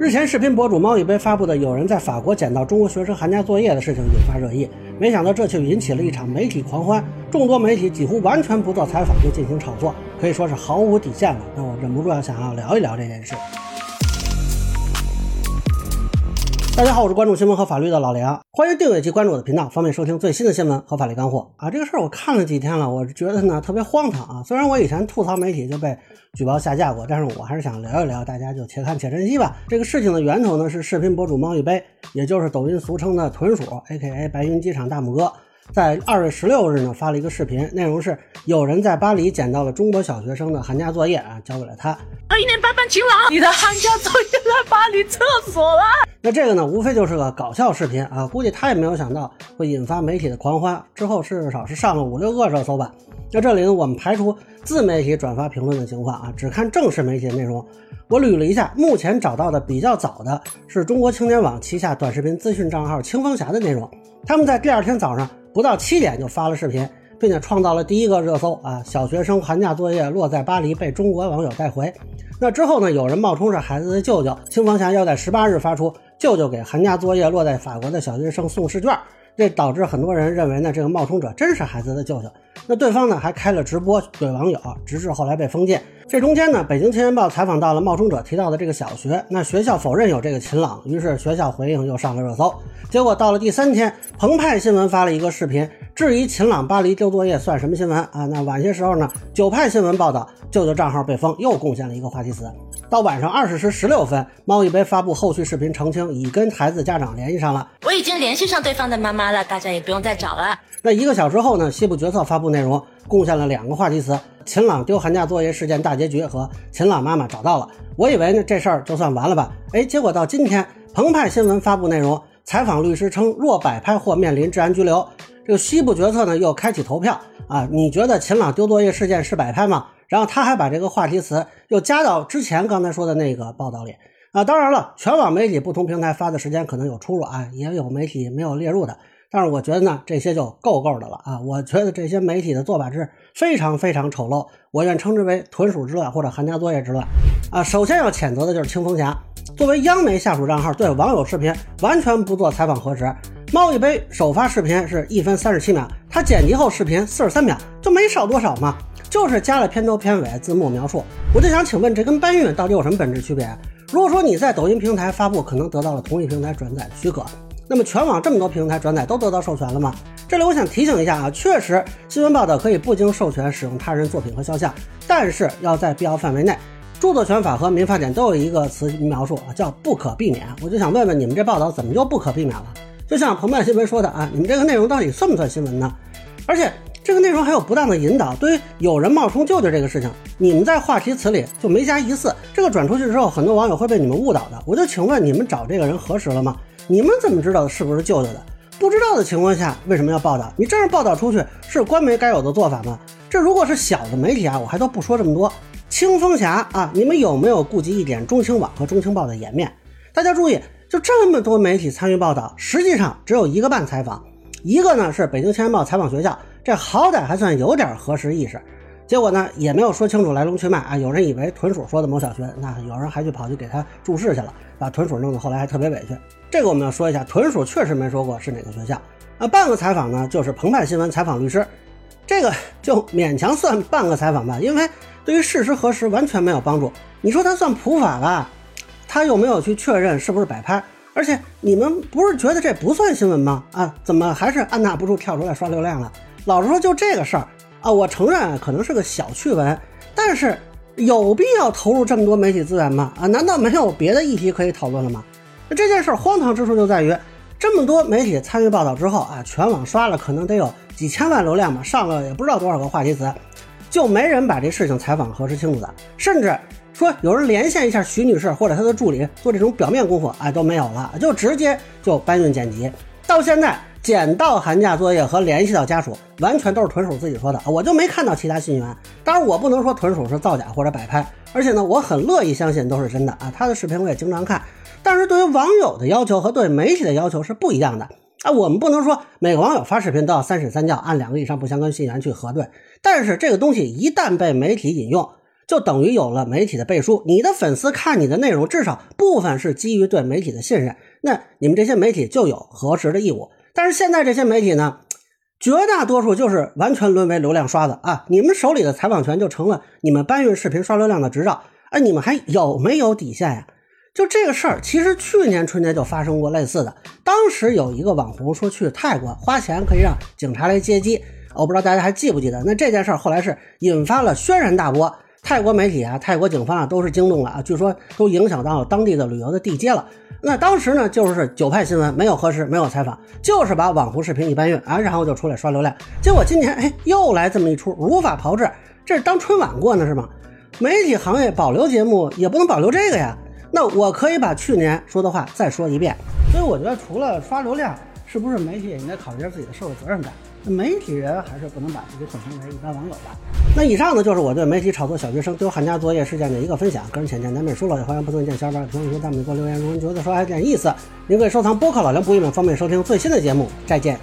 日前，视频博主猫一杯发布的有人在法国捡到中国学生寒假作业的事情引发热议，没想到这却引起了一场媒体狂欢，众多媒体几乎完全不做采访就进行炒作，可以说是毫无底线了。那我忍不住要想要聊一聊这件事。大家好，我是关注新闻和法律的老梁，欢迎订阅及关注我的频道，方便收听最新的新闻和法律干货啊！这个事儿我看了几天了，我觉得呢特别荒唐啊！虽然我以前吐槽媒体就被举报下架过，但是我还是想聊一聊，大家就且看且珍惜吧。这个事情的源头呢是视频博主猫一杯，也就是抖音俗称的豚鼠 （A.K.A. 白云机场大拇哥）。在二月十六日呢，发了一个视频，内容是有人在巴黎捡到了中国小学生的寒假作业啊，交给了他。一年半班晴朗，你的寒假作业在巴黎厕所了。那这个呢，无非就是个搞笑视频啊，估计他也没有想到会引发媒体的狂欢，之后至少是上了五六个热搜吧。那这里呢，我们排除自媒体转发评论的情况啊，只看正式媒体的内容。我捋了一下，目前找到的比较早的是中国青年网旗下短视频资讯账号清风侠的内容，他们在第二天早上。不到七点就发了视频，并且创造了第一个热搜啊！小学生寒假作业落在巴黎被中国网友带回。那之后呢？有人冒充是孩子的舅舅，清风侠要在十八日发出舅舅给寒假作业落在法国的小学生送试卷，这导致很多人认为呢这个冒充者真是孩子的舅舅。那对方呢还开了直播怼网友，直至后来被封禁。这中间呢，北京青年报采访到了冒充者提到的这个小学，那学校否认有这个秦朗，于是学校回应又上了热搜。结果到了第三天，澎湃新闻发了一个视频，质疑秦朗巴黎丢作业算什么新闻啊？那晚些时候呢，九派新闻报道舅舅账号被封，又贡献了一个话题词。到晚上二十时十六分，猫一杯发布后续视频澄清，已跟孩子家长联系上了，我已经联系上对方的妈妈了，大家也不用再找了。那一个小时后呢，西部决策发布内容。贡献了两个话题词：秦朗丢寒假作业事件大结局和秦朗妈妈找到了。我以为呢这事儿就算完了吧？哎，结果到今天，澎湃新闻发布内容，采访律师称，若摆拍或面临治安拘留。这个西部决策呢又开启投票啊，你觉得秦朗丢作业事件是摆拍吗？然后他还把这个话题词又加到之前刚才说的那个报道里啊。当然了，全网媒体不同平台发的时间可能有出入啊，也有媒体没有列入的。但是我觉得呢，这些就够够的了啊！我觉得这些媒体的做法是非常非常丑陋，我愿称之为“豚鼠之乱”或者“寒假作业之乱”啊！首先要谴责的就是清风侠，作为央媒下属账号，对网友视频完全不做采访核实。猫一杯首发视频是一分三十七秒，他剪辑后视频四十三秒，就没少多少嘛，就是加了片头片尾字幕描述。我就想请问，这跟搬运到底有什么本质区别？如果说你在抖音平台发布，可能得到了同一平台转载的许可。那么全网这么多平台转载都得到授权了吗？这里我想提醒一下啊，确实新闻报道可以不经授权使用他人作品和肖像，但是要在必要范围内。著作权法和民法典都有一个词描述啊，叫不可避免。我就想问问你们这报道怎么就不可避免了？就像澎湃新闻说的啊，你们这个内容到底算不算新闻呢？而且这个内容还有不当的引导。对于有人冒充舅舅这个事情，你们在话题词里就没加疑似，这个转出去之后，很多网友会被你们误导的。我就请问你们找这个人核实了吗？你们怎么知道的是不是舅舅的？不知道的情况下，为什么要报道？你这样报道出去是官媒该有的做法吗？这如果是小的媒体啊，我还都不说这么多。清风侠啊，你们有没有顾及一点中青网和中青报的颜面？大家注意，就这么多媒体参与报道，实际上只有一个半采访，一个呢是北京青年报采访学校，这好歹还算有点核实意识。结果呢，也没有说清楚来龙去脉啊！有人以为豚鼠说的某小学，那有人还去跑去给他注释去了，把豚鼠弄得后来还特别委屈。这个我们要说一下，豚鼠确实没说过是哪个学校啊。半个采访呢，就是澎湃新闻采访律师，这个 就勉强算半个采访吧，因为对于事实核实完全没有帮助。你说他算普法吧，他又没有去确认是不是摆拍，而且你们不是觉得这不算新闻吗？啊，怎么还是按捺不住跳出来刷流量了？老实说，就这个事儿。啊，我承认可能是个小趣闻，但是有必要投入这么多媒体资源吗？啊，难道没有别的议题可以讨论了吗？那这件事儿荒唐之处就在于，这么多媒体参与报道之后啊，全网刷了可能得有几千万流量吧，上了也不知道多少个话题词，就没人把这事情采访核实清楚的，甚至说有人连线一下徐女士或者她的助理做这种表面功夫，哎，都没有了，就直接就搬运剪辑，到现在。捡到寒假作业和联系到家属，完全都是豚鼠自己说的，我就没看到其他信源。当然，我不能说豚鼠是造假或者摆拍，而且呢，我很乐意相信都是真的啊。他的视频我也经常看，但是对于网友的要求和对媒体的要求是不一样的啊。我们不能说每个网友发视频都要三审三教，按两个以上不相关信源去核对。但是这个东西一旦被媒体引用，就等于有了媒体的背书。你的粉丝看你的内容，至少部分是基于对媒体的信任，那你们这些媒体就有核实的义务。但是现在这些媒体呢，绝大多数就是完全沦为流量刷子啊！你们手里的采访权就成了你们搬运视频刷流量的执照，哎，你们还有没有底线呀？就这个事儿，其实去年春节就发生过类似的。当时有一个网红说去泰国花钱可以让警察来接机，我不知道大家还记不记得？那这件事儿后来是引发了轩然大波，泰国媒体啊、泰国警方啊都是惊动了啊，据说都影响到当地的旅游的地接了。那当时呢，就是九派新闻没有核实，没有采访，就是把网红视频一搬运啊，然后就出来刷流量。结果今年哎又来这么一出，如法炮制，这是当春晚过呢是吗？媒体行业保留节目也不能保留这个呀。那我可以把去年说的话再说一遍，所以我觉得除了刷流量，是不是媒体也应该考虑下自己的社会责任感？媒体人还是不能把自己混成为一般网友吧。那以上呢，就是我对媒体炒作小学生丢寒假作业事件的一个分享，个人浅见难免疏漏，也欢迎不同意见小伙伴评论区弹幕给我留言，如果您觉得说还有点意思，您可以收藏播客老梁不郁闷，方便收听最新的节目。再见。